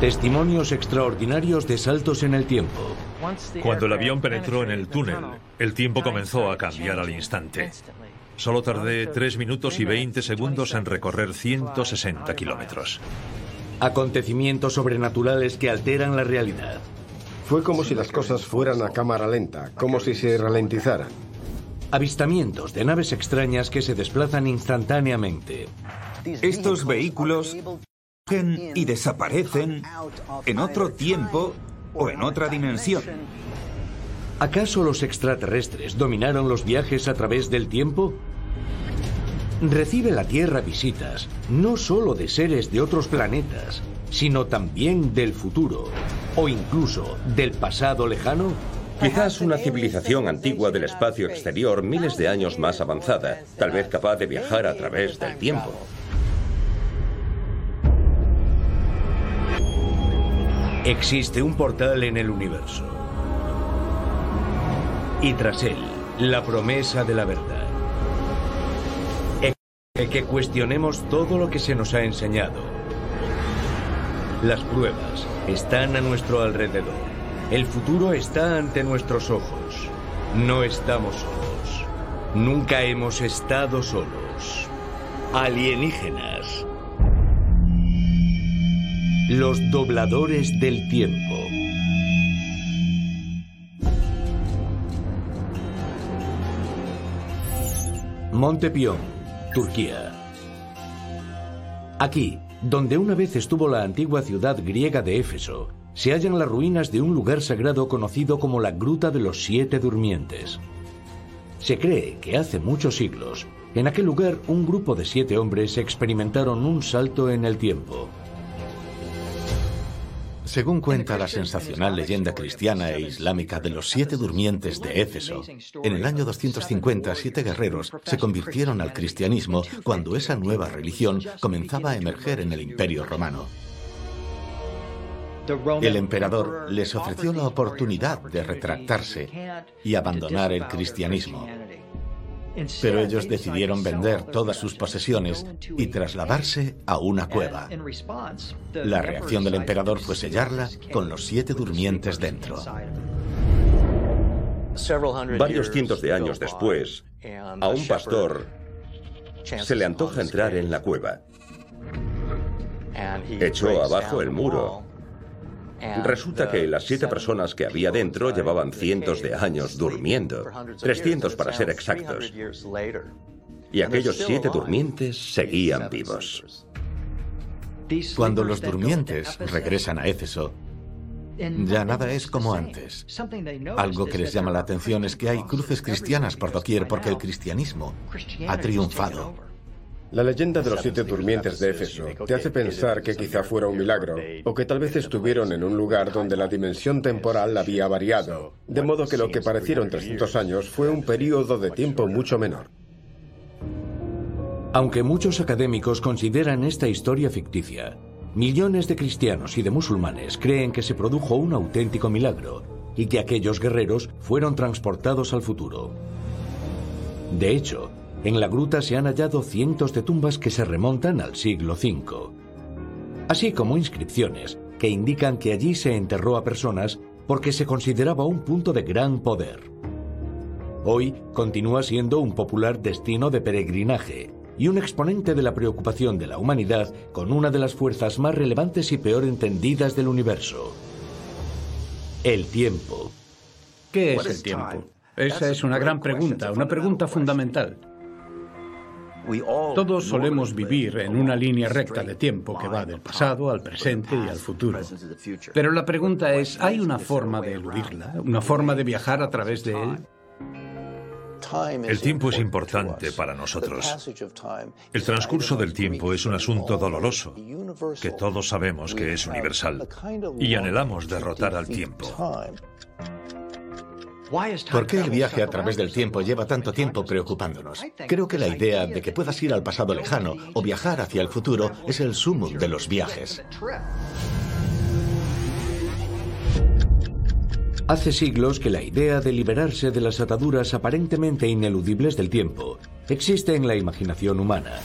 Testimonios extraordinarios de saltos en el tiempo. Cuando el avión penetró en el túnel, el tiempo comenzó a cambiar al instante. Solo tardé 3 minutos y 20 segundos en recorrer 160 kilómetros. Acontecimientos sobrenaturales que alteran la realidad. Fue como si las cosas fueran a cámara lenta, como si se ralentizaran. Avistamientos de naves extrañas que se desplazan instantáneamente. Estos vehículos y desaparecen en otro tiempo o en otra dimensión. ¿Acaso los extraterrestres dominaron los viajes a través del tiempo? Recibe la Tierra visitas no solo de seres de otros planetas, sino también del futuro o incluso del pasado lejano. Quizás una civilización antigua del espacio exterior miles de años más avanzada, tal vez capaz de viajar a través del tiempo. Existe un portal en el universo. Y tras él, la promesa de la verdad. Exige que cuestionemos todo lo que se nos ha enseñado. Las pruebas están a nuestro alrededor. El futuro está ante nuestros ojos. No estamos solos. Nunca hemos estado solos. Alienígenas. Los dobladores del tiempo. Montepión, Turquía. Aquí, donde una vez estuvo la antigua ciudad griega de Éfeso, se hallan las ruinas de un lugar sagrado conocido como la Gruta de los Siete Durmientes. Se cree que hace muchos siglos, en aquel lugar un grupo de siete hombres experimentaron un salto en el tiempo. Según cuenta la sensacional leyenda cristiana e islámica de los siete durmientes de Éfeso, en el año 250 siete guerreros se convirtieron al cristianismo cuando esa nueva religión comenzaba a emerger en el imperio romano. El emperador les ofreció la oportunidad de retractarse y abandonar el cristianismo. Pero ellos decidieron vender todas sus posesiones y trasladarse a una cueva. La reacción del emperador fue sellarla con los siete durmientes dentro. Varios cientos de años después, a un pastor se le antoja entrar en la cueva. Echó abajo el muro Resulta que las siete personas que había dentro llevaban cientos de años durmiendo, 300 para ser exactos. Y aquellos siete durmientes seguían vivos. Cuando los durmientes regresan a Éfeso, ya nada es como antes. Algo que les llama la atención es que hay cruces cristianas por doquier porque el cristianismo ha triunfado. La leyenda de los siete durmientes de Éfeso te hace pensar que quizá fuera un milagro, o que tal vez estuvieron en un lugar donde la dimensión temporal había variado, de modo que lo que parecieron 300 años fue un periodo de tiempo mucho menor. Aunque muchos académicos consideran esta historia ficticia, millones de cristianos y de musulmanes creen que se produjo un auténtico milagro y que aquellos guerreros fueron transportados al futuro. De hecho, en la gruta se han hallado cientos de tumbas que se remontan al siglo V, así como inscripciones que indican que allí se enterró a personas porque se consideraba un punto de gran poder. Hoy continúa siendo un popular destino de peregrinaje y un exponente de la preocupación de la humanidad con una de las fuerzas más relevantes y peor entendidas del universo. El tiempo. ¿Qué es el tiempo? Esa es una gran pregunta, una pregunta fundamental. Todos solemos vivir en una línea recta de tiempo que va del pasado al presente y al futuro. Pero la pregunta es, ¿hay una forma de eludirla? ¿Una forma de viajar a través de él? El tiempo es importante para nosotros. El transcurso del tiempo es un asunto doloroso, que todos sabemos que es universal, y anhelamos derrotar al tiempo. ¿Por qué el viaje a través del tiempo lleva tanto tiempo preocupándonos? Creo que la idea de que puedas ir al pasado lejano o viajar hacia el futuro es el sumum de los viajes. Hace siglos que la idea de liberarse de las ataduras aparentemente ineludibles del tiempo existe en la imaginación humana.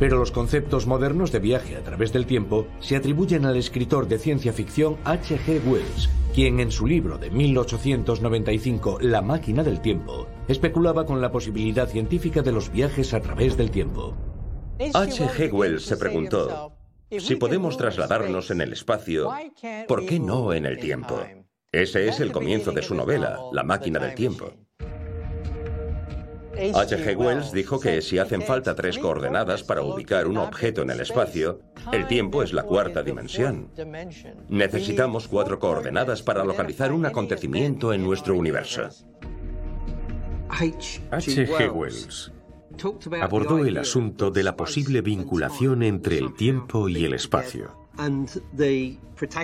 Pero los conceptos modernos de viaje a través del tiempo se atribuyen al escritor de ciencia ficción H.G. Wells, quien en su libro de 1895, La máquina del tiempo, especulaba con la posibilidad científica de los viajes a través del tiempo. H.G. Wells se preguntó, si podemos trasladarnos en el espacio, ¿por qué no en el tiempo? Ese es el comienzo de su novela, La máquina del tiempo. H.G. Wells dijo que si hacen falta tres coordenadas para ubicar un objeto en el espacio, el tiempo es la cuarta dimensión. Necesitamos cuatro coordenadas para localizar un acontecimiento en nuestro universo. H.G. Wells abordó el asunto de la posible vinculación entre el tiempo y el espacio.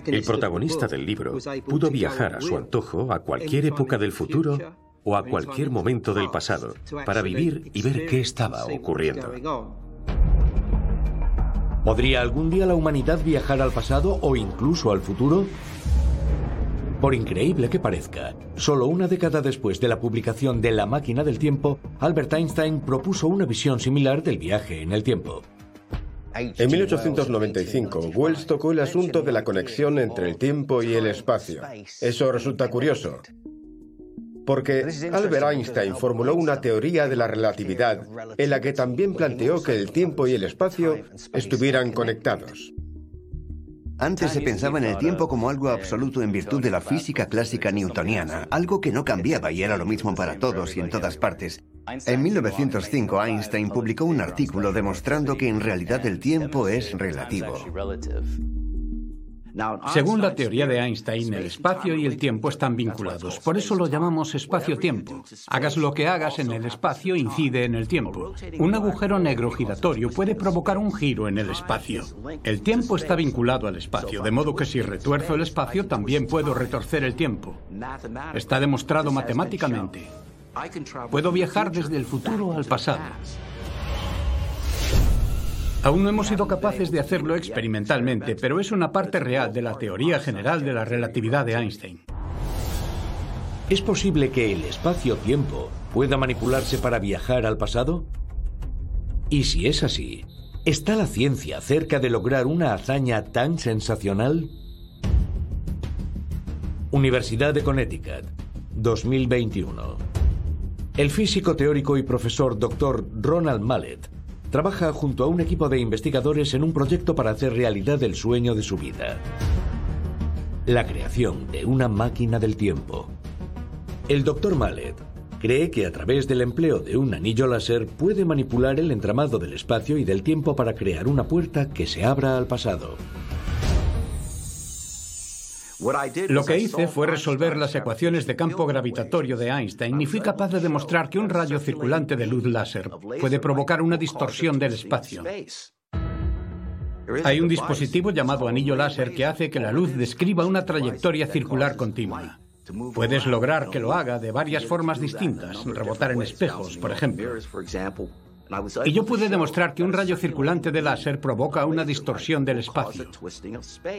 El protagonista del libro pudo viajar a su antojo a cualquier época del futuro o a cualquier momento del pasado para vivir y ver qué estaba ocurriendo. ¿Podría algún día la humanidad viajar al pasado o incluso al futuro? Por increíble que parezca, solo una década después de la publicación de La máquina del tiempo, Albert Einstein propuso una visión similar del viaje en el tiempo. En 1895, Wells tocó el asunto de la conexión entre el tiempo y el espacio. Eso resulta curioso, porque Albert Einstein formuló una teoría de la relatividad en la que también planteó que el tiempo y el espacio estuvieran conectados. Antes se pensaba en el tiempo como algo absoluto en virtud de la física clásica newtoniana, algo que no cambiaba y era lo mismo para todos y en todas partes. En 1905 Einstein publicó un artículo demostrando que en realidad el tiempo es relativo. Según la teoría de Einstein, el espacio y el tiempo están vinculados. Por eso lo llamamos espacio-tiempo. Hagas lo que hagas en el espacio, incide en el tiempo. Un agujero negro giratorio puede provocar un giro en el espacio. El tiempo está vinculado al espacio, de modo que si retuerzo el espacio, también puedo retorcer el tiempo. Está demostrado matemáticamente. Puedo viajar desde el futuro al pasado. Aún no hemos sido capaces de hacerlo experimentalmente, pero es una parte real de la teoría general de la relatividad de Einstein. ¿Es posible que el espacio-tiempo pueda manipularse para viajar al pasado? Y si es así, ¿está la ciencia cerca de lograr una hazaña tan sensacional? Universidad de Connecticut, 2021. El físico teórico y profesor Dr. Ronald Mallet trabaja junto a un equipo de investigadores en un proyecto para hacer realidad el sueño de su vida. La creación de una máquina del tiempo. El Dr. Mallet cree que a través del empleo de un anillo láser puede manipular el entramado del espacio y del tiempo para crear una puerta que se abra al pasado. Lo que hice fue resolver las ecuaciones de campo gravitatorio de Einstein y fui capaz de demostrar que un rayo circulante de luz láser puede provocar una distorsión del espacio. Hay un dispositivo llamado anillo láser que hace que la luz describa una trayectoria circular continua. Puedes lograr que lo haga de varias formas distintas, rebotar en espejos, por ejemplo. Y yo pude demostrar que un rayo circulante de láser provoca una distorsión del espacio.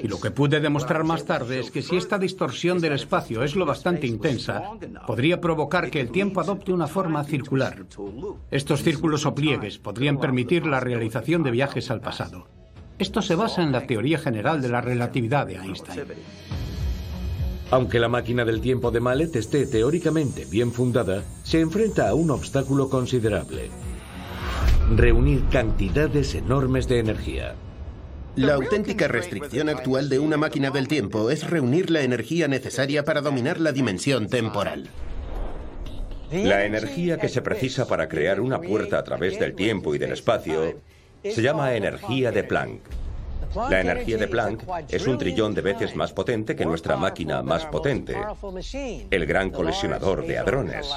Y lo que pude demostrar más tarde es que si esta distorsión del espacio es lo bastante intensa, podría provocar que el tiempo adopte una forma circular. Estos círculos o pliegues podrían permitir la realización de viajes al pasado. Esto se basa en la teoría general de la relatividad de Einstein. Aunque la máquina del tiempo de Mallet esté teóricamente bien fundada, se enfrenta a un obstáculo considerable reunir cantidades enormes de energía. La auténtica restricción actual de una máquina del tiempo es reunir la energía necesaria para dominar la dimensión temporal. La energía que se precisa para crear una puerta a través del tiempo y del espacio se llama energía de Planck. La energía de Planck es un trillón de veces más potente que nuestra máquina más potente, el gran colisionador de hadrones.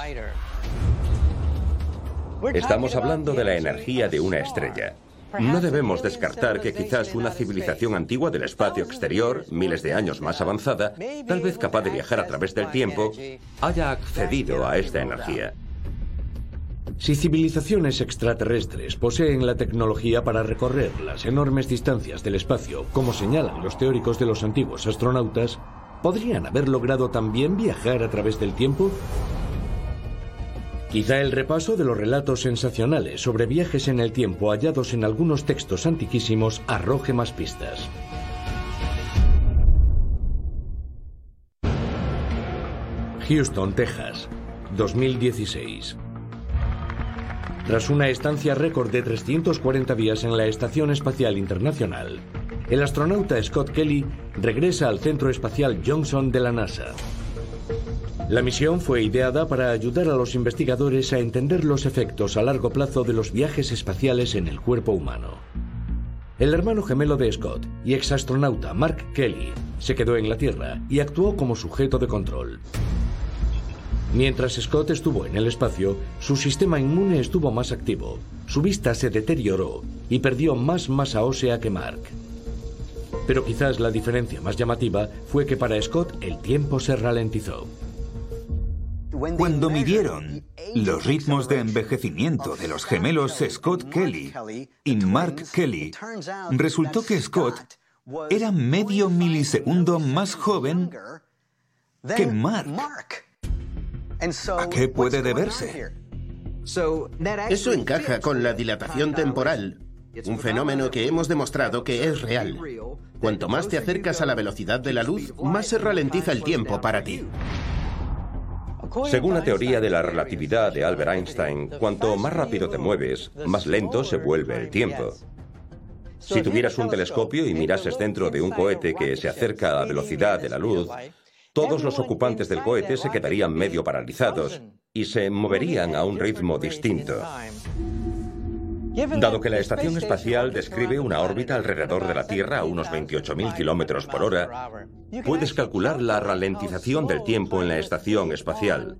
Estamos hablando de la energía de una estrella. No debemos descartar que quizás una civilización antigua del espacio exterior, miles de años más avanzada, tal vez capaz de viajar a través del tiempo, haya accedido a esta energía. Si civilizaciones extraterrestres poseen la tecnología para recorrer las enormes distancias del espacio, como señalan los teóricos de los antiguos astronautas, ¿podrían haber logrado también viajar a través del tiempo? Quizá el repaso de los relatos sensacionales sobre viajes en el tiempo hallados en algunos textos antiquísimos arroje más pistas. Houston, Texas, 2016. Tras una estancia récord de 340 días en la Estación Espacial Internacional, el astronauta Scott Kelly regresa al Centro Espacial Johnson de la NASA. La misión fue ideada para ayudar a los investigadores a entender los efectos a largo plazo de los viajes espaciales en el cuerpo humano. El hermano gemelo de Scott y exastronauta Mark Kelly se quedó en la Tierra y actuó como sujeto de control. Mientras Scott estuvo en el espacio, su sistema inmune estuvo más activo, su vista se deterioró y perdió más masa ósea que Mark. Pero quizás la diferencia más llamativa fue que para Scott el tiempo se ralentizó. Cuando midieron los ritmos de envejecimiento de los gemelos Scott Kelly y Mark Kelly, resultó que Scott era medio milisegundo más joven que Mark. ¿A qué puede deberse? Eso encaja con la dilatación temporal, un fenómeno que hemos demostrado que es real. Cuanto más te acercas a la velocidad de la luz, más se ralentiza el tiempo para ti. Según la teoría de la relatividad de Albert Einstein, cuanto más rápido te mueves, más lento se vuelve el tiempo. Si tuvieras un telescopio y mirases dentro de un cohete que se acerca a la velocidad de la luz, todos los ocupantes del cohete se quedarían medio paralizados y se moverían a un ritmo distinto. Dado que la estación espacial describe una órbita alrededor de la Tierra a unos 28.000 kilómetros por hora, puedes calcular la ralentización del tiempo en la estación espacial.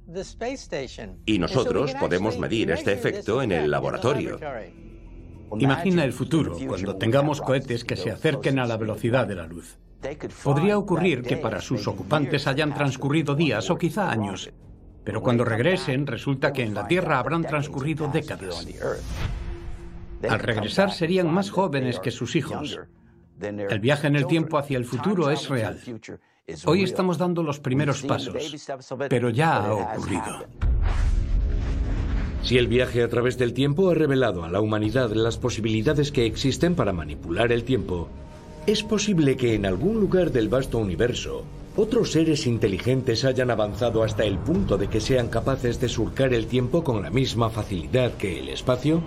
Y nosotros podemos medir este efecto en el laboratorio. Imagina el futuro, cuando tengamos cohetes que se acerquen a la velocidad de la luz. Podría ocurrir que para sus ocupantes hayan transcurrido días o quizá años, pero cuando regresen resulta que en la Tierra habrán transcurrido décadas. Al regresar serían más jóvenes que sus hijos. El viaje en el tiempo hacia el futuro es real. Hoy estamos dando los primeros pasos, pero ya ha ocurrido. Si el viaje a través del tiempo ha revelado a la humanidad las posibilidades que existen para manipular el tiempo, es posible que en algún lugar del vasto universo otros seres inteligentes hayan avanzado hasta el punto de que sean capaces de surcar el tiempo con la misma facilidad que el espacio.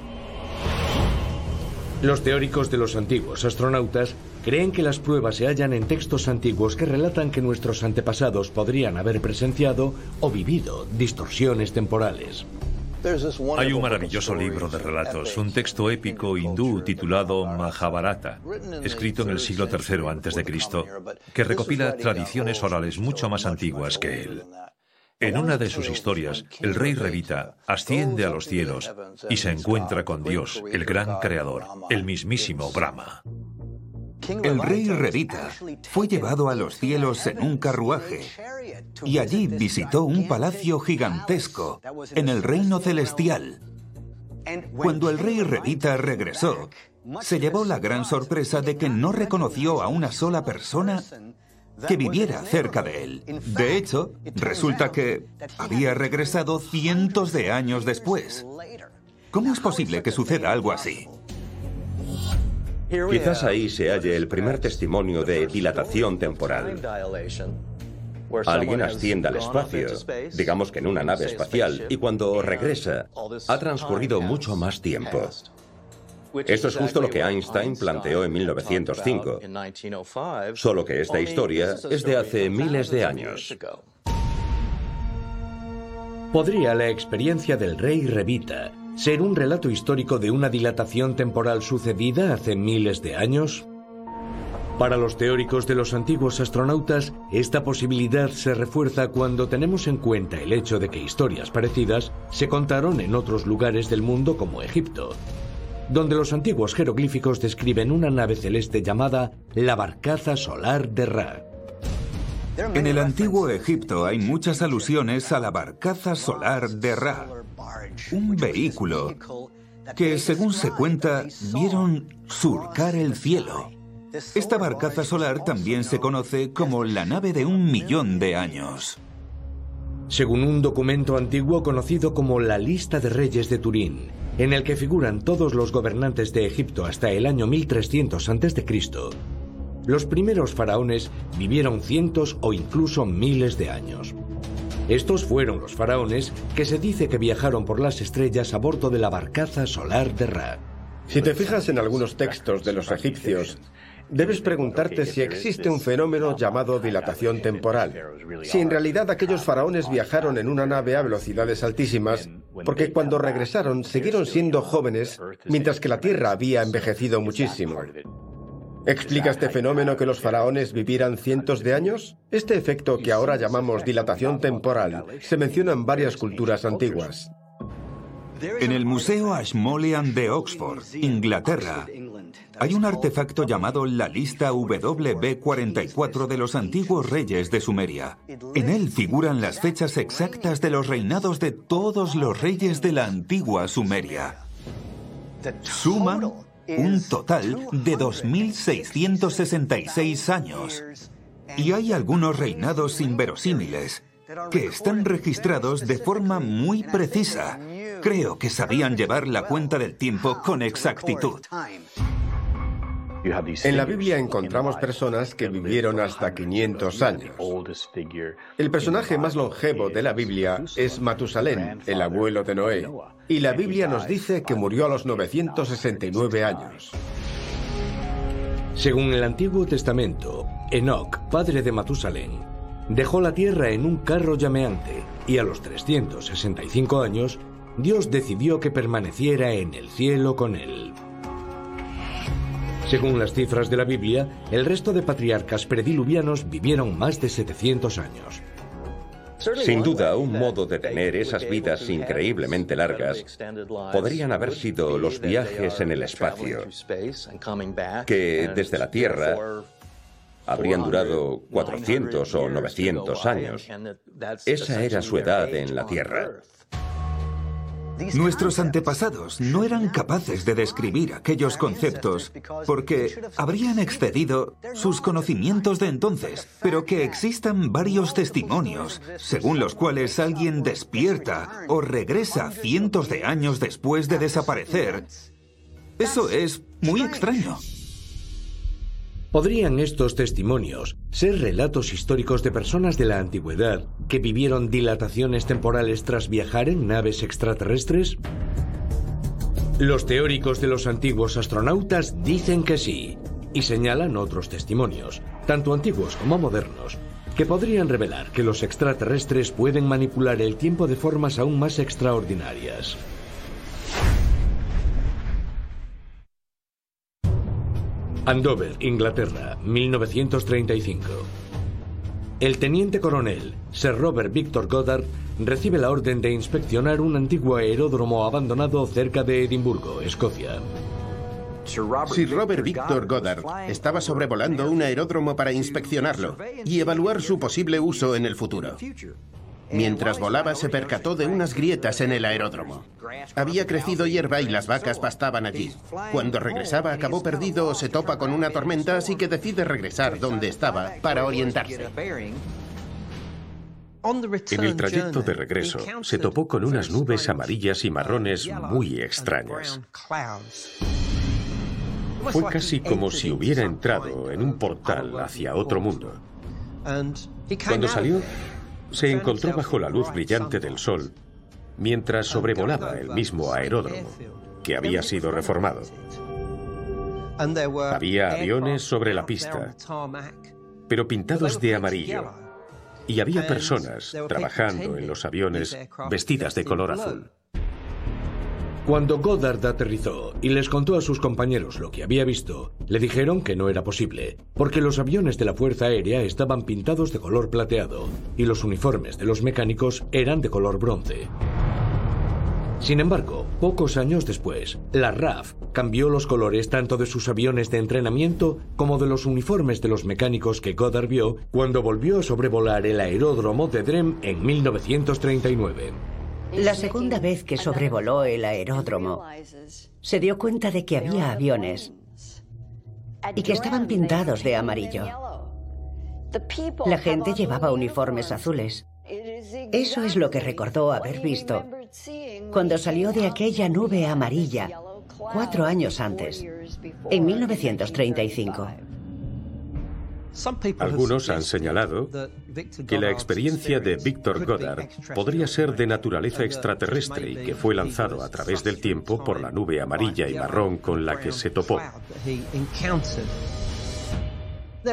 Los teóricos de los antiguos astronautas creen que las pruebas se hallan en textos antiguos que relatan que nuestros antepasados podrían haber presenciado o vivido distorsiones temporales. Hay un maravilloso libro de relatos, un texto épico hindú titulado Mahabharata, escrito en el siglo III a.C., que recopila tradiciones orales mucho más antiguas que él. En una de sus historias, el rey Revita asciende a los cielos y se encuentra con Dios, el gran creador, el mismísimo Brahma. El rey Revita fue llevado a los cielos en un carruaje y allí visitó un palacio gigantesco en el reino celestial. Cuando el rey Revita regresó, se llevó la gran sorpresa de que no reconoció a una sola persona que viviera cerca de él. De hecho, resulta que había regresado cientos de años después. ¿Cómo es posible que suceda algo así? Quizás ahí se halle el primer testimonio de dilatación temporal. Alguien asciende al espacio, digamos que en una nave espacial, y cuando regresa, ha transcurrido mucho más tiempo. Esto es justo lo que Einstein planteó en 1905, solo que esta historia es de hace miles de años. ¿Podría la experiencia del rey Revita ser un relato histórico de una dilatación temporal sucedida hace miles de años? Para los teóricos de los antiguos astronautas, esta posibilidad se refuerza cuando tenemos en cuenta el hecho de que historias parecidas se contaron en otros lugares del mundo como Egipto, donde los antiguos jeroglíficos describen una nave celeste llamada la barcaza solar de Ra. En el antiguo Egipto hay muchas alusiones a la barcaza solar de Ra, un vehículo que, según se cuenta, vieron surcar el cielo. Esta barcaza solar también se conoce como la nave de un millón de años. Según un documento antiguo conocido como la Lista de Reyes de Turín, en el que figuran todos los gobernantes de Egipto hasta el año 1300 a.C., los primeros faraones vivieron cientos o incluso miles de años. Estos fueron los faraones que se dice que viajaron por las estrellas a bordo de la barcaza solar de Ra. Si te fijas en algunos textos de los egipcios, debes preguntarte si existe un fenómeno llamado dilatación temporal. Si en realidad aquellos faraones viajaron en una nave a velocidades altísimas, porque cuando regresaron siguieron siendo jóvenes, mientras que la Tierra había envejecido muchísimo. ¿Explica este fenómeno que los faraones vivieran cientos de años? Este efecto que ahora llamamos dilatación temporal se menciona en varias culturas antiguas. En el Museo Ashmolean de Oxford, Inglaterra, hay un artefacto llamado la lista WB44 de los antiguos reyes de Sumeria. En él figuran las fechas exactas de los reinados de todos los reyes de la antigua Sumeria. Suman un total de 2.666 años. Y hay algunos reinados inverosímiles que están registrados de forma muy precisa. Creo que sabían llevar la cuenta del tiempo con exactitud. En la Biblia encontramos personas que vivieron hasta 500 años. El personaje más longevo de la Biblia es Matusalén, el abuelo de Noé, y la Biblia nos dice que murió a los 969 años. Según el Antiguo Testamento, Enoch, padre de Matusalén, dejó la tierra en un carro llameante y a los 365 años Dios decidió que permaneciera en el cielo con él. Según las cifras de la Biblia, el resto de patriarcas prediluvianos vivieron más de 700 años. Sin duda, un modo de tener esas vidas increíblemente largas podrían haber sido los viajes en el espacio, que desde la Tierra habrían durado 400 o 900 años. Esa era su edad en la Tierra. Nuestros antepasados no eran capaces de describir aquellos conceptos porque habrían excedido sus conocimientos de entonces, pero que existan varios testimonios según los cuales alguien despierta o regresa cientos de años después de desaparecer, eso es muy extraño. ¿Podrían estos testimonios ser relatos históricos de personas de la antigüedad que vivieron dilataciones temporales tras viajar en naves extraterrestres? Los teóricos de los antiguos astronautas dicen que sí, y señalan otros testimonios, tanto antiguos como modernos, que podrían revelar que los extraterrestres pueden manipular el tiempo de formas aún más extraordinarias. Andover, Inglaterra, 1935. El teniente coronel Sir Robert Victor Goddard recibe la orden de inspeccionar un antiguo aeródromo abandonado cerca de Edimburgo, Escocia. Sir Robert Victor Goddard estaba sobrevolando un aeródromo para inspeccionarlo y evaluar su posible uso en el futuro. Mientras volaba se percató de unas grietas en el aeródromo. Había crecido hierba y las vacas pastaban allí. Cuando regresaba acabó perdido o se topa con una tormenta, así que decide regresar donde estaba para orientarse. En el trayecto de regreso se topó con unas nubes amarillas y marrones muy extrañas. Fue casi como si hubiera entrado en un portal hacia otro mundo. Cuando salió, se encontró bajo la luz brillante del sol mientras sobrevolaba el mismo aeródromo, que había sido reformado. Había aviones sobre la pista, pero pintados de amarillo, y había personas trabajando en los aviones vestidas de color azul. Cuando Goddard aterrizó y les contó a sus compañeros lo que había visto, le dijeron que no era posible, porque los aviones de la Fuerza Aérea estaban pintados de color plateado y los uniformes de los mecánicos eran de color bronce. Sin embargo, pocos años después, la RAF cambió los colores tanto de sus aviones de entrenamiento como de los uniformes de los mecánicos que Goddard vio cuando volvió a sobrevolar el aeródromo de Drem en 1939. La segunda vez que sobrevoló el aeródromo, se dio cuenta de que había aviones y que estaban pintados de amarillo. La gente llevaba uniformes azules. Eso es lo que recordó haber visto cuando salió de aquella nube amarilla cuatro años antes, en 1935. Algunos han señalado que la experiencia de Victor Goddard podría ser de naturaleza extraterrestre y que fue lanzado a través del tiempo por la nube amarilla y marrón con la que se topó.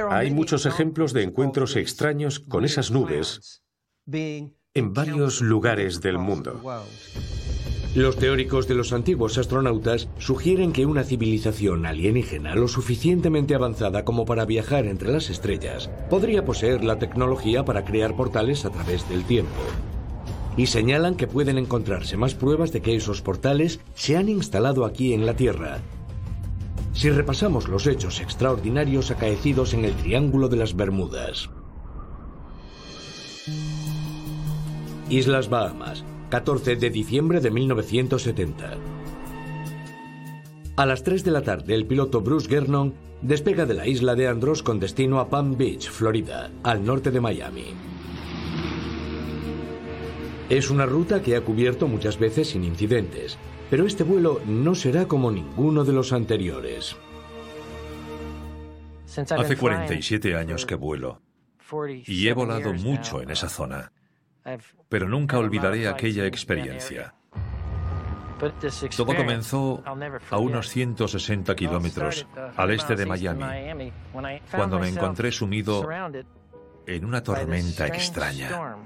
Hay muchos ejemplos de encuentros extraños con esas nubes en varios lugares del mundo. Los teóricos de los antiguos astronautas sugieren que una civilización alienígena lo suficientemente avanzada como para viajar entre las estrellas podría poseer la tecnología para crear portales a través del tiempo. Y señalan que pueden encontrarse más pruebas de que esos portales se han instalado aquí en la Tierra. Si repasamos los hechos extraordinarios acaecidos en el Triángulo de las Bermudas. Islas Bahamas, 14 de diciembre de 1970. A las 3 de la tarde, el piloto Bruce Gernon despega de la isla de Andros con destino a Palm Beach, Florida, al norte de Miami. Es una ruta que ha cubierto muchas veces sin incidentes, pero este vuelo no será como ninguno de los anteriores. Hace 47 años que vuelo y he volado mucho en esa zona pero nunca olvidaré aquella experiencia. Todo comenzó a unos 160 kilómetros al este de Miami, cuando me encontré sumido en una tormenta extraña.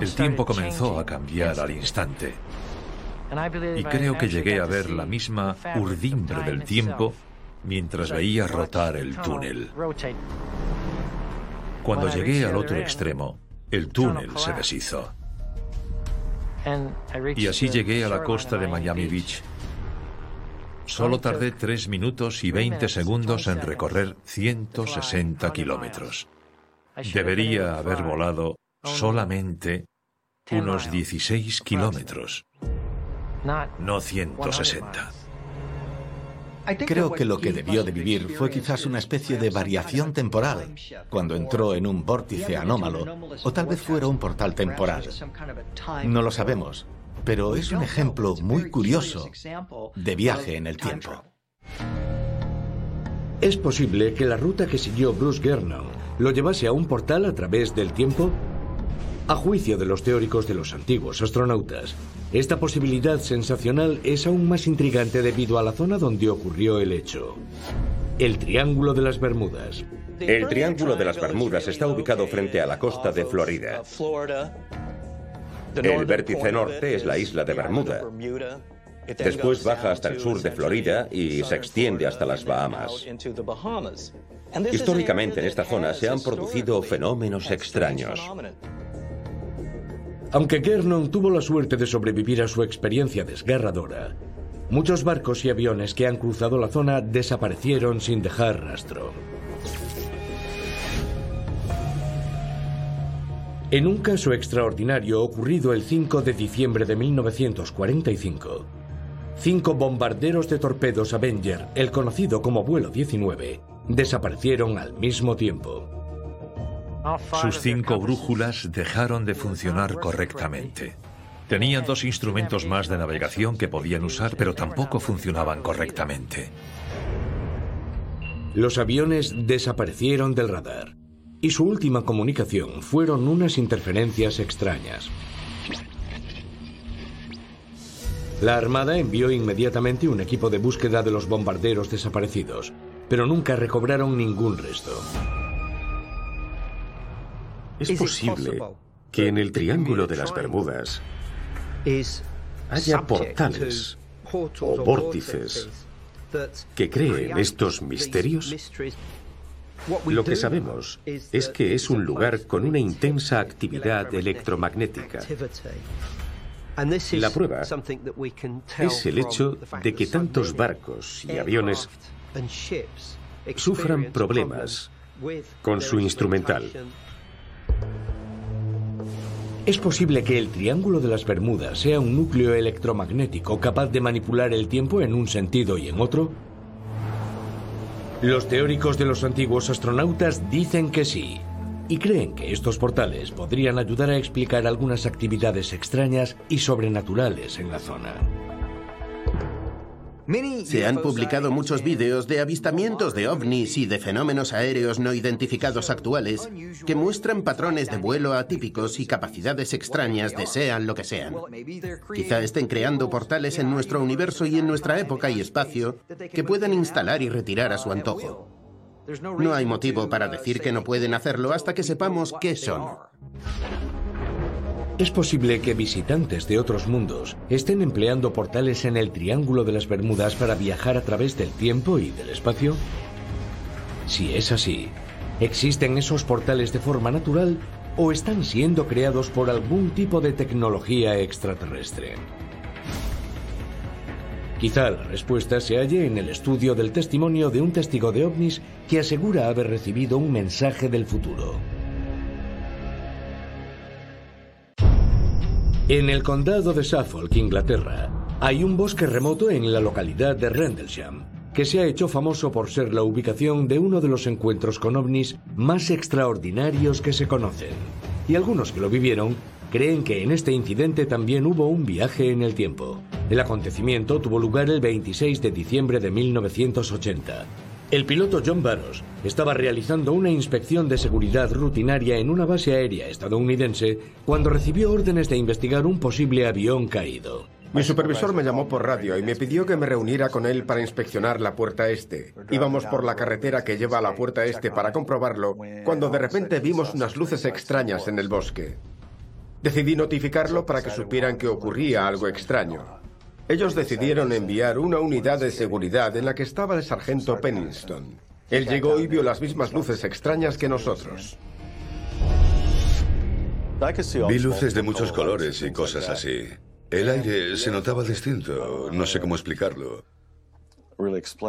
El tiempo comenzó a cambiar al instante. Y creo que llegué a ver la misma urdimbre del tiempo mientras veía rotar el túnel. Cuando llegué al otro extremo, el túnel se deshizo. Y así llegué a la costa de Miami Beach. Solo tardé 3 minutos y 20 segundos en recorrer 160 kilómetros. Debería haber volado solamente unos 16 kilómetros, no 160. Creo que lo que debió de vivir fue quizás una especie de variación temporal, cuando entró en un vórtice anómalo, o tal vez fuera un portal temporal. No lo sabemos, pero es un ejemplo muy curioso de viaje en el tiempo. ¿Es posible que la ruta que siguió Bruce Gernon lo llevase a un portal a través del tiempo? A juicio de los teóricos de los antiguos astronautas, esta posibilidad sensacional es aún más intrigante debido a la zona donde ocurrió el hecho. El Triángulo de las Bermudas. El Triángulo de las Bermudas está ubicado frente a la costa de Florida. El vértice norte es la isla de Bermuda. Después baja hasta el sur de Florida y se extiende hasta las Bahamas. Históricamente en esta zona se han producido fenómenos extraños. Aunque Gernon tuvo la suerte de sobrevivir a su experiencia desgarradora, muchos barcos y aviones que han cruzado la zona desaparecieron sin dejar rastro. En un caso extraordinario ocurrido el 5 de diciembre de 1945, cinco bombarderos de torpedos Avenger, el conocido como vuelo 19, desaparecieron al mismo tiempo. Sus cinco brújulas dejaron de funcionar correctamente. Tenían dos instrumentos más de navegación que podían usar, pero tampoco funcionaban correctamente. Los aviones desaparecieron del radar y su última comunicación fueron unas interferencias extrañas. La Armada envió inmediatamente un equipo de búsqueda de los bombarderos desaparecidos, pero nunca recobraron ningún resto. Es posible que en el Triángulo de las Bermudas haya portales o vórtices que creen estos misterios? Lo que sabemos es que es un lugar con una intensa actividad electromagnética. La prueba es el hecho de que tantos barcos y aviones sufran problemas con su instrumental. ¿Es posible que el Triángulo de las Bermudas sea un núcleo electromagnético capaz de manipular el tiempo en un sentido y en otro? Los teóricos de los antiguos astronautas dicen que sí, y creen que estos portales podrían ayudar a explicar algunas actividades extrañas y sobrenaturales en la zona. Se han publicado muchos vídeos de avistamientos de ovnis y de fenómenos aéreos no identificados actuales que muestran patrones de vuelo atípicos y capacidades extrañas de sean lo que sean. Quizá estén creando portales en nuestro universo y en nuestra época y espacio que puedan instalar y retirar a su antojo. No hay motivo para decir que no pueden hacerlo hasta que sepamos qué son. Es posible que visitantes de otros mundos estén empleando portales en el Triángulo de las Bermudas para viajar a través del tiempo y del espacio. Si es así, ¿existen esos portales de forma natural o están siendo creados por algún tipo de tecnología extraterrestre? Quizá la respuesta se halle en el estudio del testimonio de un testigo de ovnis que asegura haber recibido un mensaje del futuro. En el condado de Suffolk, Inglaterra, hay un bosque remoto en la localidad de Rendlesham, que se ha hecho famoso por ser la ubicación de uno de los encuentros con ovnis más extraordinarios que se conocen. Y algunos que lo vivieron creen que en este incidente también hubo un viaje en el tiempo. El acontecimiento tuvo lugar el 26 de diciembre de 1980 el piloto John Barros estaba realizando una inspección de seguridad rutinaria en una base aérea estadounidense cuando recibió órdenes de investigar un posible avión caído. Mi supervisor me llamó por radio y me pidió que me reuniera con él para inspeccionar la puerta este. Íbamos por la carretera que lleva a la puerta este para comprobarlo, cuando de repente vimos unas luces extrañas en el bosque. Decidí notificarlo para que supieran que ocurría algo extraño. Ellos decidieron enviar una unidad de seguridad en la que estaba el sargento Penningston. Él llegó y vio las mismas luces extrañas que nosotros. Vi luces de muchos colores y cosas así. El aire se notaba distinto, no sé cómo explicarlo.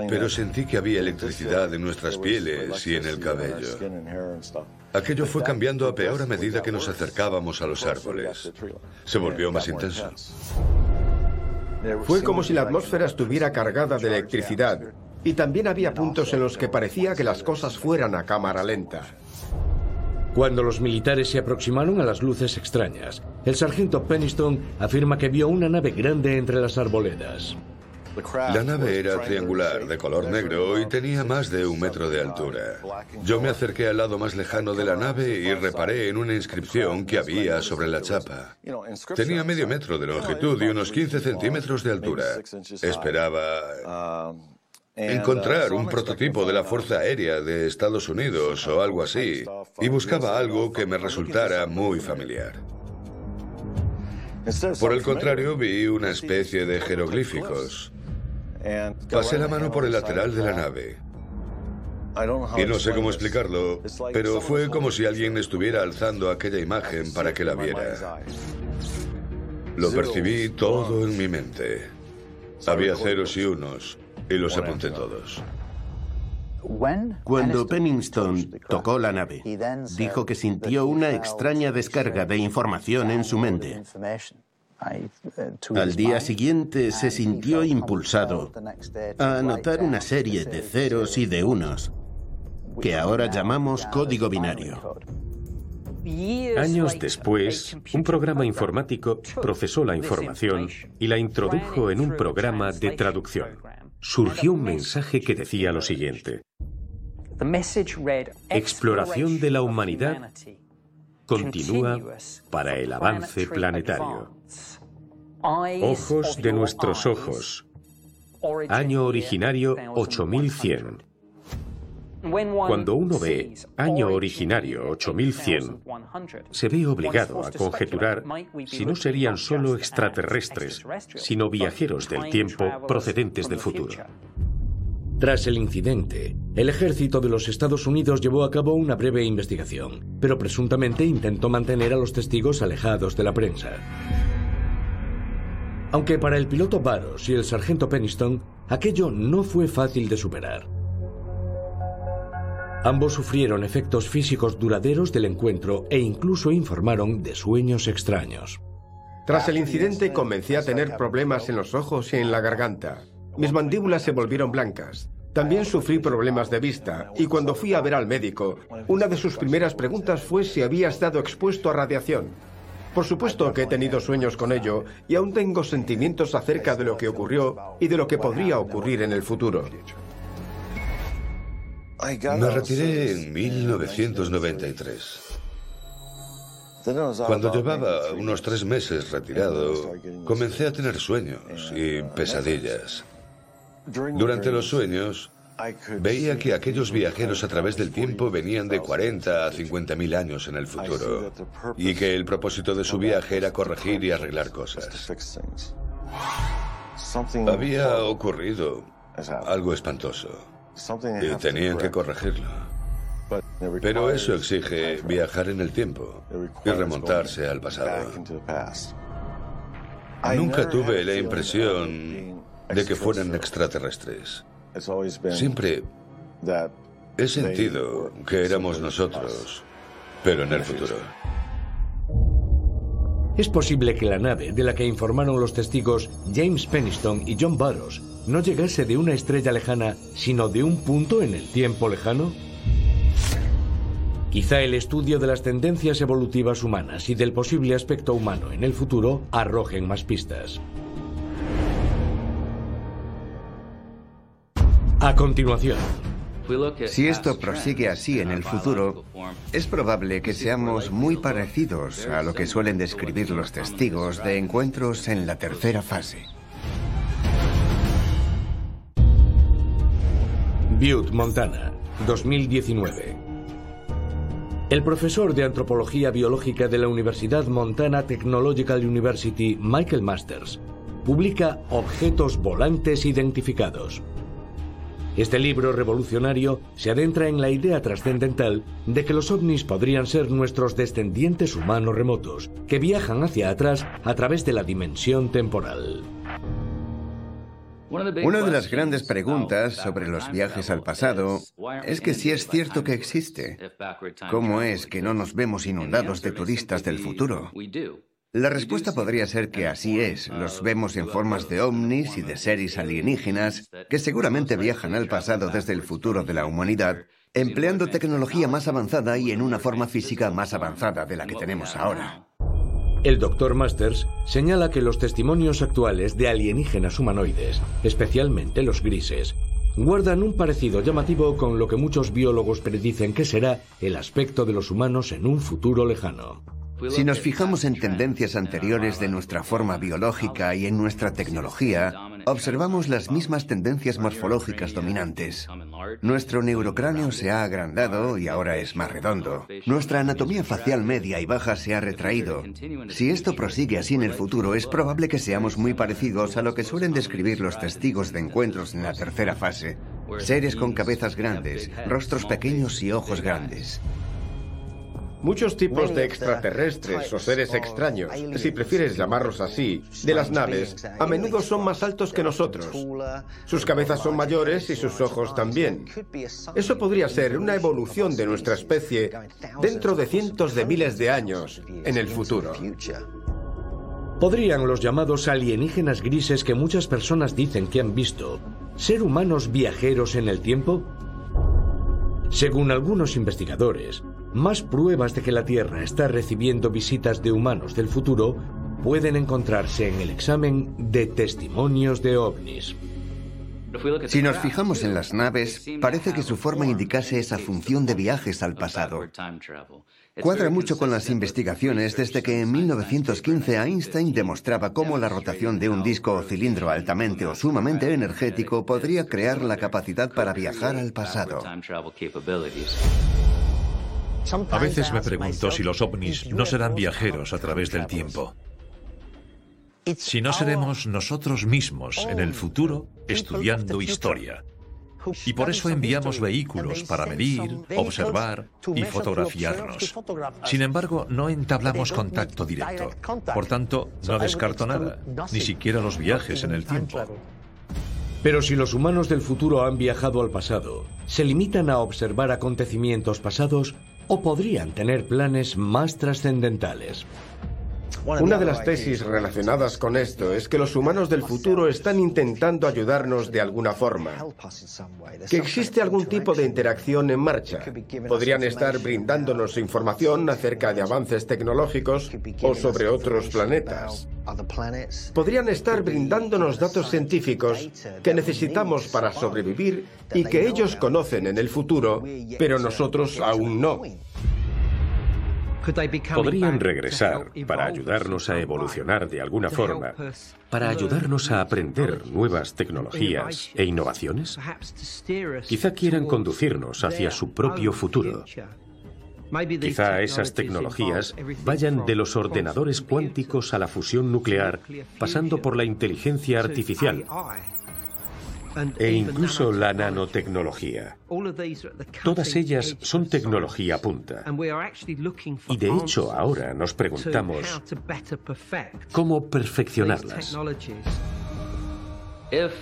Pero sentí que había electricidad en nuestras pieles y en el cabello. Aquello fue cambiando a peor a medida que nos acercábamos a los árboles. Se volvió más intenso. Fue como si la atmósfera estuviera cargada de electricidad y también había puntos en los que parecía que las cosas fueran a cámara lenta. Cuando los militares se aproximaron a las luces extrañas, el sargento Penniston afirma que vio una nave grande entre las arboledas. La nave era triangular, de color negro, y tenía más de un metro de altura. Yo me acerqué al lado más lejano de la nave y reparé en una inscripción que había sobre la chapa. Tenía medio metro de longitud y unos 15 centímetros de altura. Esperaba encontrar un prototipo de la Fuerza Aérea de Estados Unidos o algo así, y buscaba algo que me resultara muy familiar. Por el contrario, vi una especie de jeroglíficos. Pasé la mano por el lateral de la nave. Y no sé cómo explicarlo, pero fue como si alguien estuviera alzando aquella imagen para que la viera. Lo percibí todo en mi mente. Había ceros y unos, y los apunté todos. Cuando Penningston tocó la nave, dijo que sintió una extraña descarga de información en su mente. Al día siguiente se sintió impulsado a anotar una serie de ceros y de unos, que ahora llamamos código binario. Años después, un programa informático procesó la información y la introdujo en un programa de traducción. Surgió un mensaje que decía lo siguiente. Exploración de la humanidad continúa para el avance planetario. Ojos de nuestros ojos. Año originario 8100. Cuando uno ve año originario 8100, se ve obligado a conjeturar si no serían solo extraterrestres, sino viajeros del tiempo procedentes del futuro. Tras el incidente, el ejército de los Estados Unidos llevó a cabo una breve investigación, pero presuntamente intentó mantener a los testigos alejados de la prensa. Aunque para el piloto Barros y el sargento Peniston, aquello no fue fácil de superar. Ambos sufrieron efectos físicos duraderos del encuentro e incluso informaron de sueños extraños. Tras el incidente comencé a tener problemas en los ojos y en la garganta. Mis mandíbulas se volvieron blancas. También sufrí problemas de vista y cuando fui a ver al médico, una de sus primeras preguntas fue si había estado expuesto a radiación. Por supuesto que he tenido sueños con ello y aún tengo sentimientos acerca de lo que ocurrió y de lo que podría ocurrir en el futuro. Me retiré en 1993. Cuando llevaba unos tres meses retirado, comencé a tener sueños y pesadillas. Durante los sueños, veía que aquellos viajeros a través del tiempo venían de 40 a 50 mil años en el futuro y que el propósito de su viaje era corregir y arreglar cosas. Había ocurrido algo espantoso y tenían que corregirlo. Pero eso exige viajar en el tiempo y remontarse al pasado. Nunca tuve la impresión de que fueran extraterrestres. Siempre he sentido que éramos nosotros, pero en el futuro. Es posible que la nave de la que informaron los testigos James Peniston y John Burroughs no llegase de una estrella lejana, sino de un punto en el tiempo lejano? Quizá el estudio de las tendencias evolutivas humanas y del posible aspecto humano en el futuro arrojen más pistas. A continuación, si esto prosigue así en el futuro, es probable que seamos muy parecidos a lo que suelen describir los testigos de encuentros en la tercera fase. Butte, Montana, 2019. El profesor de antropología biológica de la Universidad Montana Technological University, Michael Masters, publica Objetos volantes identificados. Este libro revolucionario se adentra en la idea trascendental de que los ovnis podrían ser nuestros descendientes humanos remotos, que viajan hacia atrás a través de la dimensión temporal. Una de las grandes preguntas sobre los viajes al pasado es que si es cierto que existe, ¿cómo es que no nos vemos inundados de turistas del futuro? La respuesta podría ser que así es. Los vemos en formas de ovnis y de seres alienígenas que seguramente viajan al pasado desde el futuro de la humanidad, empleando tecnología más avanzada y en una forma física más avanzada de la que tenemos ahora. El Dr. Masters señala que los testimonios actuales de alienígenas humanoides, especialmente los grises, guardan un parecido llamativo con lo que muchos biólogos predicen que será el aspecto de los humanos en un futuro lejano. Si nos fijamos en tendencias anteriores de nuestra forma biológica y en nuestra tecnología, observamos las mismas tendencias morfológicas dominantes. Nuestro neurocráneo se ha agrandado y ahora es más redondo. Nuestra anatomía facial media y baja se ha retraído. Si esto prosigue así en el futuro, es probable que seamos muy parecidos a lo que suelen describir los testigos de encuentros en la tercera fase. Seres con cabezas grandes, rostros pequeños y ojos grandes. Muchos tipos de extraterrestres o seres extraños, si prefieres llamarlos así, de las naves, a menudo son más altos que nosotros. Sus cabezas son mayores y sus ojos también. Eso podría ser una evolución de nuestra especie dentro de cientos de miles de años en el futuro. ¿Podrían los llamados alienígenas grises que muchas personas dicen que han visto ser humanos viajeros en el tiempo? Según algunos investigadores, más pruebas de que la Tierra está recibiendo visitas de humanos del futuro pueden encontrarse en el examen de testimonios de ovnis. Si nos fijamos en las naves, parece que su forma indicase esa función de viajes al pasado. Cuadra mucho con las investigaciones desde que en 1915 Einstein demostraba cómo la rotación de un disco o cilindro altamente o sumamente energético podría crear la capacidad para viajar al pasado. A veces me pregunto si los ovnis no serán viajeros a través del tiempo. Si no seremos nosotros mismos en el futuro estudiando historia. Y por eso enviamos vehículos para medir, observar y fotografiarnos. Sin embargo, no entablamos contacto directo. Por tanto, no descarto nada, ni siquiera los viajes en el tiempo. Pero si los humanos del futuro han viajado al pasado, ¿se limitan a observar acontecimientos pasados o podrían tener planes más trascendentales? Una de las tesis relacionadas con esto es que los humanos del futuro están intentando ayudarnos de alguna forma, que existe algún tipo de interacción en marcha. Podrían estar brindándonos información acerca de avances tecnológicos o sobre otros planetas. Podrían estar brindándonos datos científicos que necesitamos para sobrevivir y que ellos conocen en el futuro, pero nosotros aún no. Podrían regresar para ayudarnos a evolucionar de alguna forma, para ayudarnos a aprender nuevas tecnologías e innovaciones. Quizá quieran conducirnos hacia su propio futuro. Quizá esas tecnologías vayan de los ordenadores cuánticos a la fusión nuclear, pasando por la inteligencia artificial, e incluso la nanotecnología. Todas ellas son tecnología punta. Y de hecho ahora nos preguntamos cómo perfeccionarlas.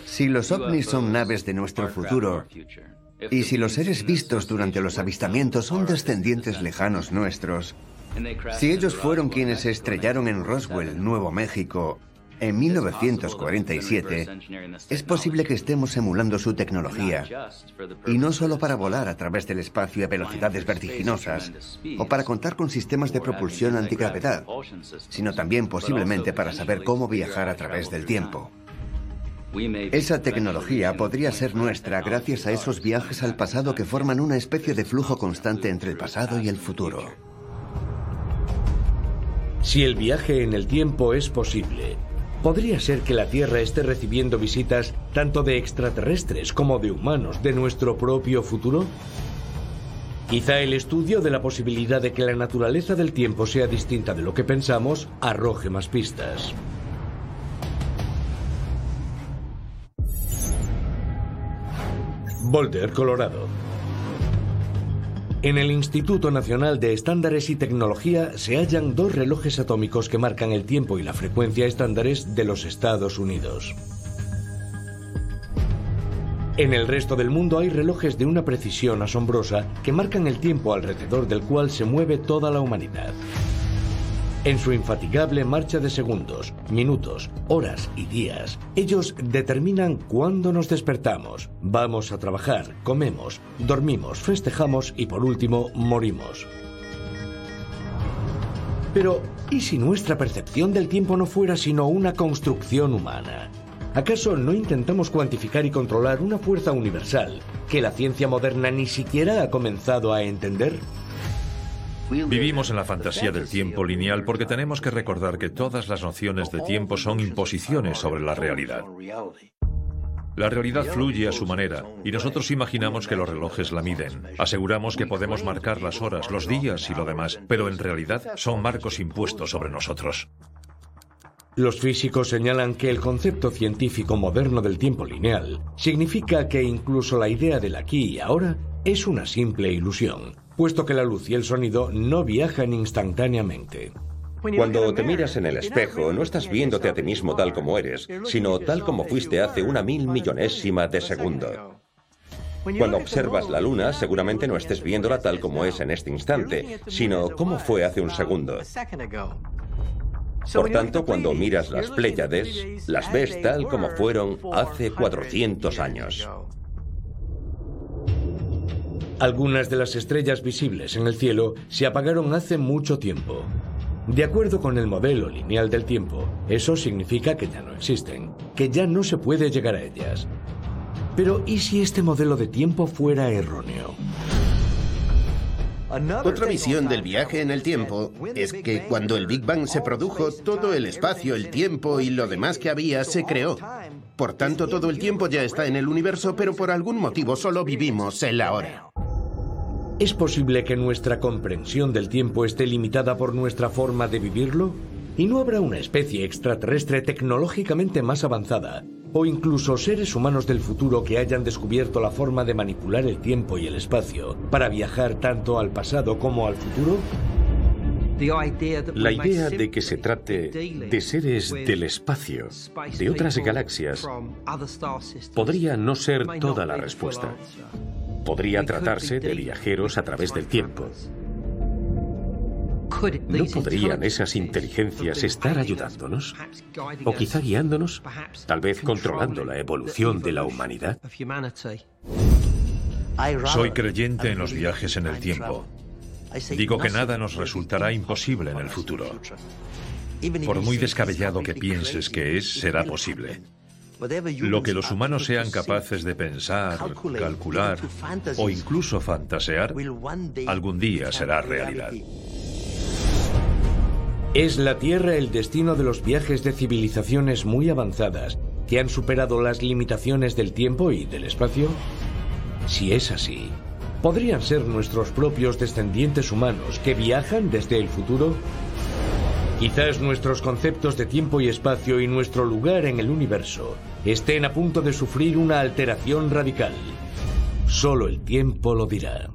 Si los ovnis son naves de nuestro futuro, y si los seres vistos durante los avistamientos son descendientes lejanos nuestros, si ellos fueron quienes se estrellaron en Roswell, Nuevo México, en 1947, es posible que estemos emulando su tecnología, y no solo para volar a través del espacio a velocidades vertiginosas, o para contar con sistemas de propulsión antigravedad, sino también posiblemente para saber cómo viajar a través del tiempo. Esa tecnología podría ser nuestra gracias a esos viajes al pasado que forman una especie de flujo constante entre el pasado y el futuro. Si el viaje en el tiempo es posible, ¿Podría ser que la Tierra esté recibiendo visitas tanto de extraterrestres como de humanos de nuestro propio futuro? Quizá el estudio de la posibilidad de que la naturaleza del tiempo sea distinta de lo que pensamos arroje más pistas. Boulder, Colorado. En el Instituto Nacional de Estándares y Tecnología se hallan dos relojes atómicos que marcan el tiempo y la frecuencia estándares de los Estados Unidos. En el resto del mundo hay relojes de una precisión asombrosa que marcan el tiempo alrededor del cual se mueve toda la humanidad. En su infatigable marcha de segundos, minutos, horas y días, ellos determinan cuándo nos despertamos, vamos a trabajar, comemos, dormimos, festejamos y por último morimos. Pero, ¿y si nuestra percepción del tiempo no fuera sino una construcción humana? ¿Acaso no intentamos cuantificar y controlar una fuerza universal que la ciencia moderna ni siquiera ha comenzado a entender? Vivimos en la fantasía del tiempo lineal porque tenemos que recordar que todas las nociones de tiempo son imposiciones sobre la realidad. La realidad fluye a su manera y nosotros imaginamos que los relojes la miden. Aseguramos que podemos marcar las horas, los días y lo demás, pero en realidad son marcos impuestos sobre nosotros. Los físicos señalan que el concepto científico moderno del tiempo lineal significa que incluso la idea del aquí y ahora es una simple ilusión puesto que la luz y el sonido no viajan instantáneamente. Cuando te miras en el espejo, no estás viéndote a ti mismo tal como eres, sino tal como fuiste hace una mil millonésima de segundo. Cuando observas la luna, seguramente no estés viéndola tal como es en este instante, sino como fue hace un segundo. Por tanto, cuando miras las Pléyades, las ves tal como fueron hace 400 años. Algunas de las estrellas visibles en el cielo se apagaron hace mucho tiempo. De acuerdo con el modelo lineal del tiempo, eso significa que ya no existen, que ya no se puede llegar a ellas. Pero ¿y si este modelo de tiempo fuera erróneo? Otra visión del viaje en el tiempo es que cuando el Big Bang se produjo, todo el espacio, el tiempo y lo demás que había se creó. Por tanto, todo el tiempo ya está en el universo, pero por algún motivo solo vivimos el ahora. ¿Es posible que nuestra comprensión del tiempo esté limitada por nuestra forma de vivirlo? ¿Y no habrá una especie extraterrestre tecnológicamente más avanzada o incluso seres humanos del futuro que hayan descubierto la forma de manipular el tiempo y el espacio para viajar tanto al pasado como al futuro? La idea de que se trate de seres del espacio, de otras galaxias, podría no ser toda la respuesta. Podría tratarse de viajeros a través del tiempo. ¿No podrían esas inteligencias estar ayudándonos? ¿O quizá guiándonos? ¿Tal vez controlando la evolución de la humanidad? Soy creyente en los viajes en el tiempo. Digo que nada nos resultará imposible en el futuro. Por muy descabellado que pienses que es, será posible. Lo que los humanos sean capaces de pensar, calcular o incluso fantasear, algún día será realidad. ¿Es la Tierra el destino de los viajes de civilizaciones muy avanzadas que han superado las limitaciones del tiempo y del espacio? Si es así, ¿podrían ser nuestros propios descendientes humanos que viajan desde el futuro? Quizás nuestros conceptos de tiempo y espacio y nuestro lugar en el universo estén a punto de sufrir una alteración radical. Solo el tiempo lo dirá.